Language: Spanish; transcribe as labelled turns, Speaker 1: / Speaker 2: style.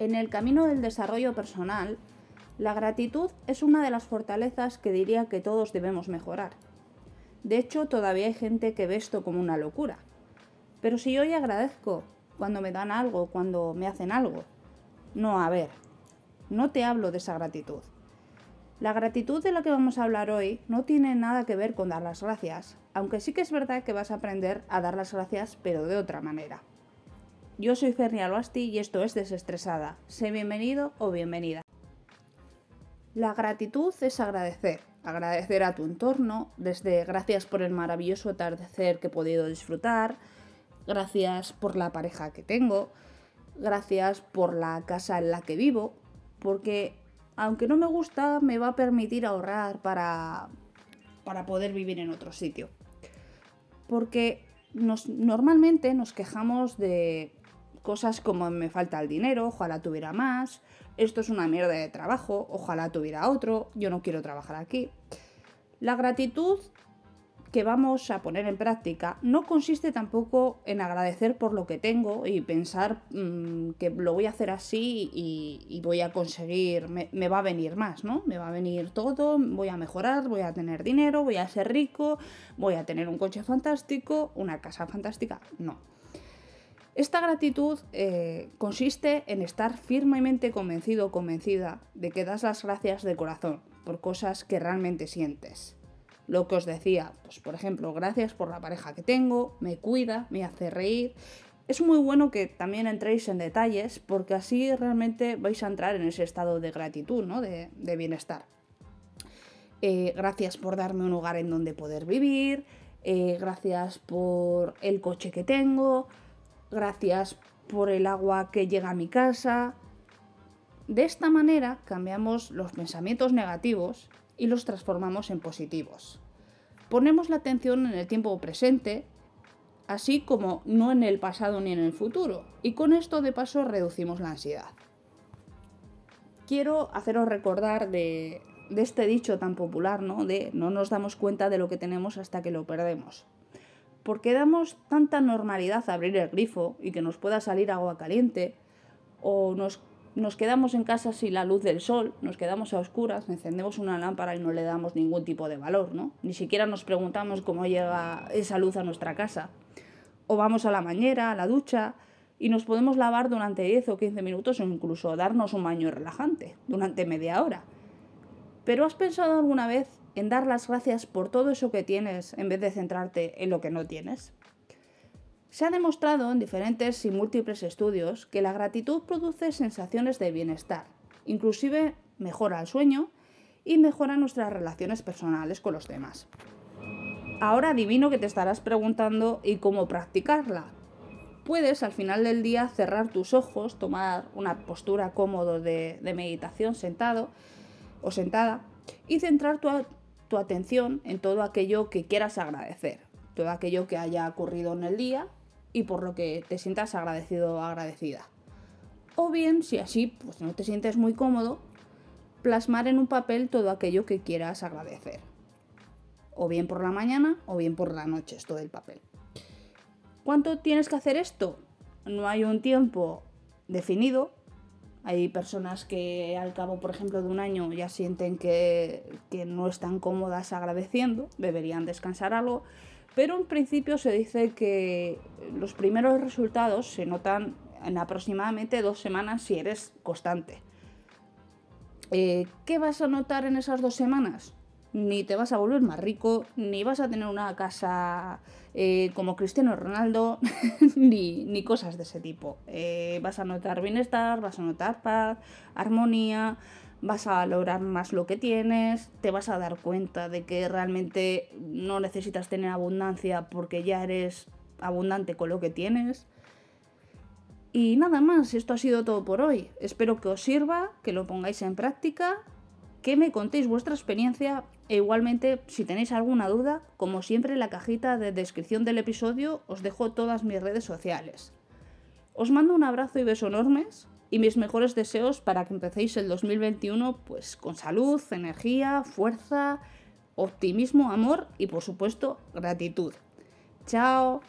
Speaker 1: En el camino del desarrollo personal, la gratitud es una de las fortalezas que diría que todos debemos mejorar. De hecho, todavía hay gente que ve esto como una locura. Pero si yo hoy agradezco cuando me dan algo, cuando me hacen algo, no, a ver, no te hablo de esa gratitud. La gratitud de la que vamos a hablar hoy no tiene nada que ver con dar las gracias, aunque sí que es verdad que vas a aprender a dar las gracias pero de otra manera. Yo soy Fernia Albasti y esto es Desestresada. Sé bienvenido o bienvenida. La gratitud es agradecer. Agradecer a tu entorno, desde gracias por el maravilloso atardecer que he podido disfrutar, gracias por la pareja que tengo, gracias por la casa en la que vivo, porque aunque no me gusta, me va a permitir ahorrar para, para poder vivir en otro sitio. Porque nos, normalmente nos quejamos de Cosas como me falta el dinero, ojalá tuviera más, esto es una mierda de trabajo, ojalá tuviera otro, yo no quiero trabajar aquí. La gratitud que vamos a poner en práctica no consiste tampoco en agradecer por lo que tengo y pensar mm, que lo voy a hacer así y, voy a conseguir, me, me, va a venir más, ¿no? Me va a venir todo, voy a mejorar, voy a tener dinero, voy a ser rico, voy a tener un coche fantástico, una casa fantástica. No. Esta gratitud eh, consiste en estar firmemente convencido o convencida de que das las gracias de corazón por cosas que realmente sientes. Lo que os decía, pues por ejemplo, gracias por la pareja que tengo, me cuida, me hace reír. Es muy bueno que también entréis en detalles porque así realmente vais a entrar en ese estado de gratitud, ¿no? de, bienestar. Eh, gracias por darme un lugar en donde poder vivir, eh, gracias por el coche que tengo, gracias por el agua que llega a mi casa. De esta manera cambiamos los pensamientos negativos y los transformamos en positivos. Ponemos la atención en el tiempo presente, así como no en el pasado ni en el futuro, y con esto de paso reducimos la ansiedad. Quiero haceros recordar de, este dicho tan popular, ¿no? De no nos damos cuenta de lo que tenemos hasta que lo perdemos. ¿Por qué damos tanta normalidad a abrir el grifo y que nos pueda salir agua caliente? ¿O nos, nos quedamos en casa sin la luz del sol, nos quedamos a oscuras, encendemos una lámpara y no le damos ningún tipo de valor, ¿no? Ni siquiera nos preguntamos cómo llega esa luz a nuestra casa. O vamos a la bañera, a la ducha, y nos podemos lavar durante 10 o 15 minutos o incluso darnos un baño relajante durante media hora. Pero ¿has pensado alguna vez en dar las gracias por todo eso que tienes en vez de centrarte en lo que no tienes? Se ha demostrado en diferentes y múltiples estudios que la gratitud produce sensaciones de bienestar, inclusive mejora el sueño y mejora nuestras relaciones personales con los demás. Ahora adivino que te estarás preguntando ¿y cómo practicarla? Puedes al final del día cerrar tus ojos, tomar una postura cómoda de, de meditación sentado o sentada y centrar tu, tu atención en todo aquello que quieras agradecer, todo aquello que haya ocurrido en el día y por lo que te sientas agradecido o agradecida. O bien, si así pues no te sientes muy cómodo, plasmar en un papel todo aquello que quieras agradecer. O bien por la mañana o bien por la noche, es todo el papel. ¿Cuánto tienes que hacer esto? No hay un tiempo definido, hay personas que al cabo, por ejemplo, de un año ya sienten que, no están cómodas agradeciendo, deberían descansar algo, pero en principio se dice que los primeros resultados se notan en aproximadamente dos semanas si eres constante. Eh, ¿Qué vas a notar en esas dos semanas? Ni te vas a volver más rico, ni vas a tener una casa eh, como Cristiano Ronaldo, ni, cosas de ese tipo. Eh, vas a notar bienestar, vas a notar paz, armonía, vas a valorar más lo que tienes, te vas a dar cuenta de que realmente no necesitas tener abundancia porque ya eres abundante con lo que tienes. Y nada más, esto ha sido todo por hoy. Espero que os sirva, que lo pongáis en práctica que me contéis vuestra experiencia e igualmente si tenéis alguna duda, como siempre en la cajita de descripción del episodio os dejo todas mis redes sociales. Os mando un abrazo y beso enormes y mis mejores deseos para que empecéis el 2021 pues con salud, energía, fuerza, optimismo, amor y por supuesto gratitud. Chao.